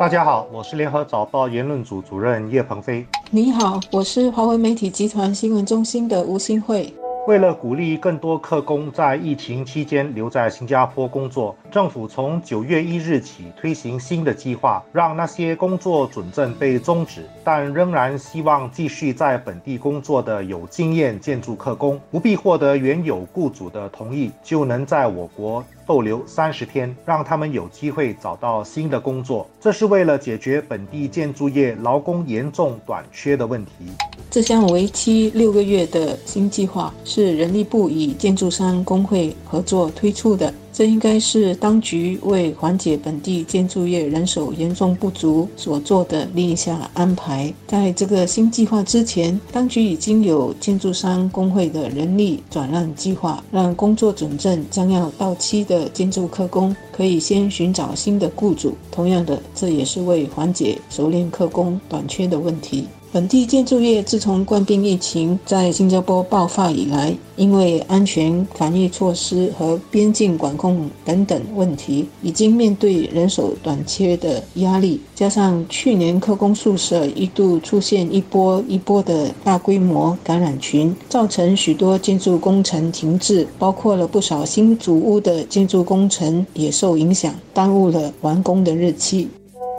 大家好，我是联合早报言论组主任叶鹏飞。你好，我是华为媒体集团新闻中心的吴新慧。为了鼓励更多客工在疫情期间留在新加坡工作，政府从九月一日起推行新的计划，让那些工作准证被终止但仍然希望继续在本地工作的有经验建筑客工，不必获得原有雇主的同意，就能在我国。逗留三十天，让他们有机会找到新的工作，这是为了解决本地建筑业劳工严重短缺的问题。这项为期六个月的新计划是人力部与建筑商工会合作推出的。这应该是当局为缓解本地建筑业人手严重不足所做的另一项安排。在这个新计划之前，当局已经有建筑商工会的人力转让计划，让工作准证将要到期的建筑客工可以先寻找新的雇主。同样的，这也是为缓解熟练客工短缺的问题。本地建筑业自从冠病疫情在新加坡爆发以来，因为安全防疫措施和边境管控等等问题，已经面对人手短缺的压力。加上去年科工宿舍一度出现一波一波的大规模感染群，造成许多建筑工程停滞，包括了不少新组屋的建筑工程也受影响，耽误了完工的日期。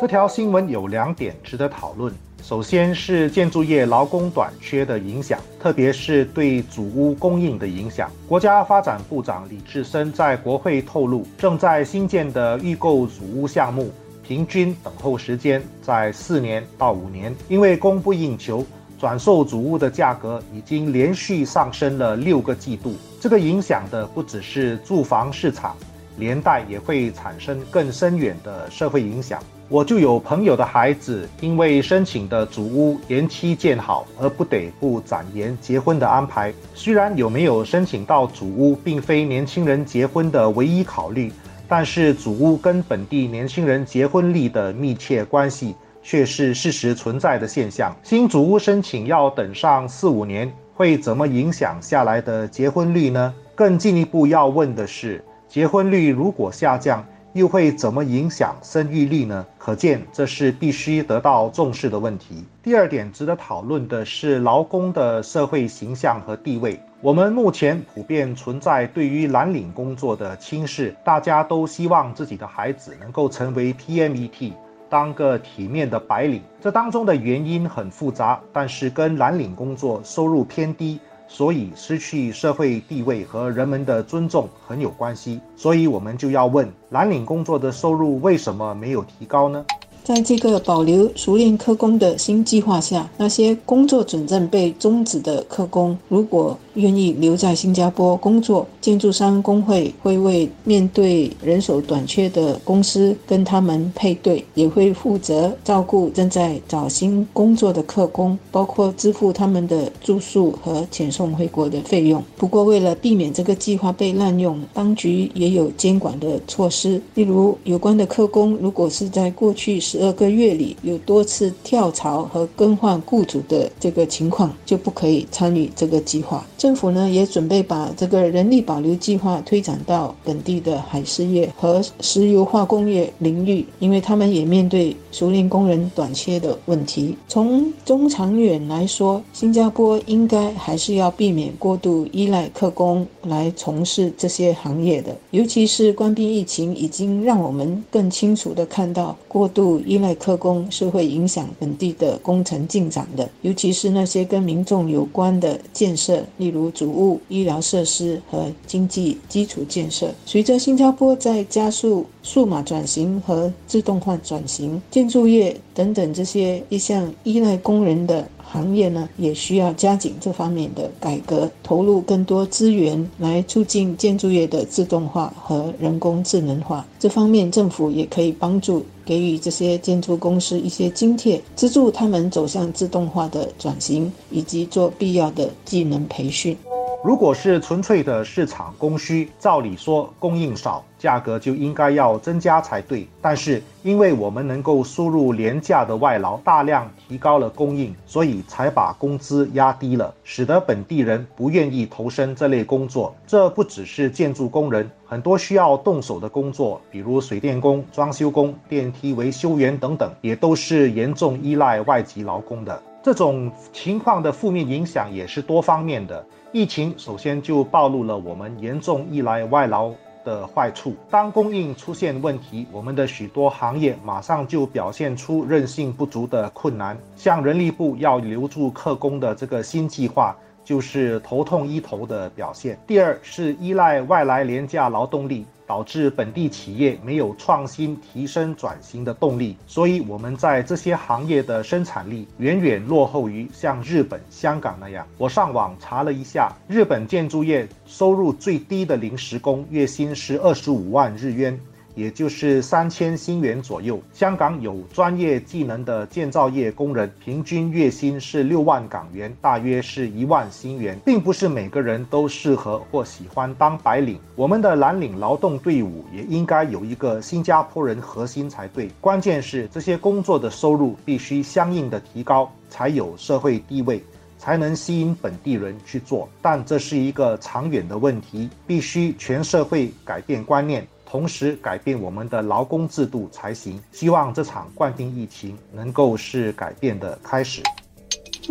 这条新闻有两点值得讨论。首先是建筑业劳工短缺的影响，特别是对祖屋供应的影响。国家发展部长李志深在国会透露，正在新建的预购祖屋项目，平均等候时间在四年到五年。因为供不应求，转售祖屋的价格已经连续上升了六个季度。这个影响的不只是住房市场，连带也会产生更深远的社会影响。我就有朋友的孩子，因为申请的祖屋延期建好，而不得不展延结婚的安排。虽然有没有申请到祖屋，并非年轻人结婚的唯一考虑，但是祖屋跟本地年轻人结婚率的密切关系，却是事实存在的现象。新祖屋申请要等上四五年，会怎么影响下来的结婚率呢？更进一步要问的是，结婚率如果下降，又会怎么影响生育率呢？可见这是必须得到重视的问题。第二点值得讨论的是劳工的社会形象和地位。我们目前普遍存在对于蓝领工作的轻视，大家都希望自己的孩子能够成为 PMET，当个体面的白领。这当中的原因很复杂，但是跟蓝领工作收入偏低。所以失去社会地位和人们的尊重很有关系，所以我们就要问：蓝领工作的收入为什么没有提高呢？在这个保留熟练科工的新计划下，那些工作准证被终止的科工，如果愿意留在新加坡工作，建筑商工会会为面对人手短缺的公司跟他们配对，也会负责照顾正在找新工作的客工，包括支付他们的住宿和遣送回国的费用。不过，为了避免这个计划被滥用，当局也有监管的措施，例如有关的客工如果是在过去十二个月里有多次跳槽和更换雇主的这个情况，就不可以参与这个计划。政府呢也准备把这个人力保留计划推展到本地的海事业和石油化工业领域，因为他们也面对熟练工人短缺的问题。从中长远来说，新加坡应该还是要避免过度依赖客工来从事这些行业的，尤其是关闭疫情已经让我们更清楚地看到，过度依赖客工是会影响本地的工程进展的，尤其是那些跟民众有关的建设，如主物、医疗设施和经济基础建设。随着新加坡在加速数码转型和自动化转型，建筑业等等这些一向依赖工人的。行业呢也需要加紧这方面的改革，投入更多资源来促进建筑业的自动化和人工智能化。这方面政府也可以帮助给予这些建筑公司一些津贴，资助他们走向自动化的转型，以及做必要的技能培训。如果是纯粹的市场供需，照理说供应少。价格就应该要增加才对，但是因为我们能够输入廉价的外劳，大量提高了供应，所以才把工资压低了，使得本地人不愿意投身这类工作。这不只是建筑工人，很多需要动手的工作，比如水电工、装修工、电梯维修员等等，也都是严重依赖外籍劳工的。这种情况的负面影响也是多方面的。疫情首先就暴露了我们严重依赖外劳。的坏处，当供应出现问题，我们的许多行业马上就表现出韧性不足的困难。像人力部要留住客工的这个新计划。就是头痛医头的表现。第二是依赖外来廉价劳动力，导致本地企业没有创新、提升、转型的动力。所以我们在这些行业的生产力远远落后于像日本、香港那样。我上网查了一下，日本建筑业收入最低的临时工月薪是二十五万日元。也就是三千新元左右。香港有专业技能的建造业工人，平均月薪是六万港元，大约是一万新元，并不是每个人都适合或喜欢当白领。我们的蓝领劳动队伍也应该有一个新加坡人核心才对。关键是这些工作的收入必须相应的提高，才有社会地位，才能吸引本地人去做。但这是一个长远的问题，必须全社会改变观念。同时改变我们的劳工制度才行。希望这场冠病疫情能够是改变的开始。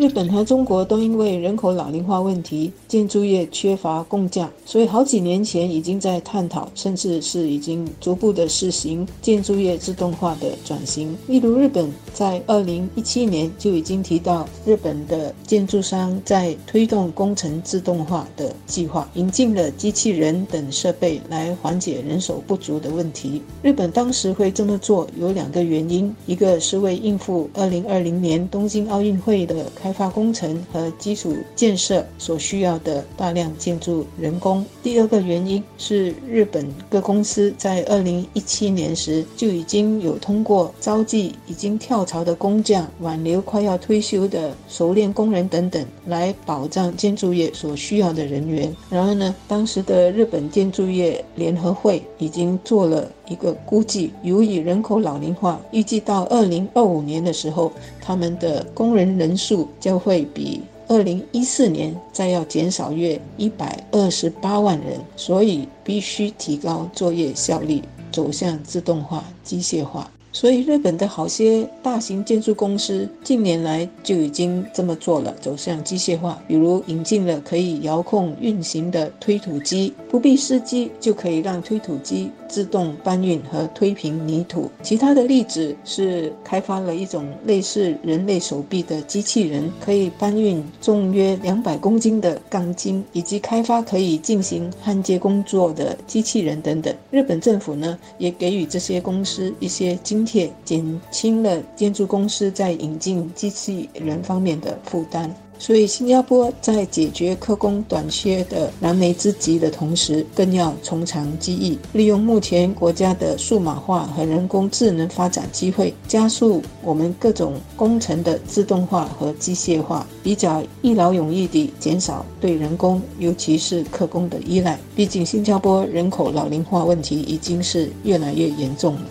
日本和中国都因为人口老龄化问题，建筑业缺乏工匠，所以好几年前已经在探讨，甚至是已经逐步的实行建筑业自动化的转型。例如，日本在二零一七年就已经提到，日本的建筑商在推动工程自动化的计划，引进了机器人等设备来缓解人手不足的问题。日本当时会这么做有两个原因，一个是为应付二零二零年东京奥运会的。开开发工程和基础建设所需要的大量建筑人工。第二个原因是，日本各公司在二零一七年时就已经有通过招妓已经跳槽的工匠、挽留快要退休的熟练工人等等，来保障建筑业所需要的人员。然而呢，当时的日本建筑业联合会已经做了。一个估计，由于人口老龄化，预计到二零二五年的时候，他们的工人人数将会比二零一四年再要减少约一百二十八万人，所以必须提高作业效率，走向自动化、机械化。所以，日本的好些大型建筑公司近年来就已经这么做了，走向机械化。比如引进了可以遥控运行的推土机，不必司机就可以让推土机自动搬运和推平泥土。其他的例子是开发了一种类似人类手臂的机器人，可以搬运重约两百公斤的钢筋，以及开发可以进行焊接工作的机器人等等。日本政府呢，也给予这些公司一些经津贴减轻了建筑公司在引进机器人方面的负担，所以新加坡在解决科工短缺的燃眉之急的同时，更要从长计议，利用目前国家的数码化和人工智能发展机会，加速我们各种工程的自动化和机械化，比较一劳永逸地减少对人工，尤其是科工的依赖。毕竟新加坡人口老龄化问题已经是越来越严重了。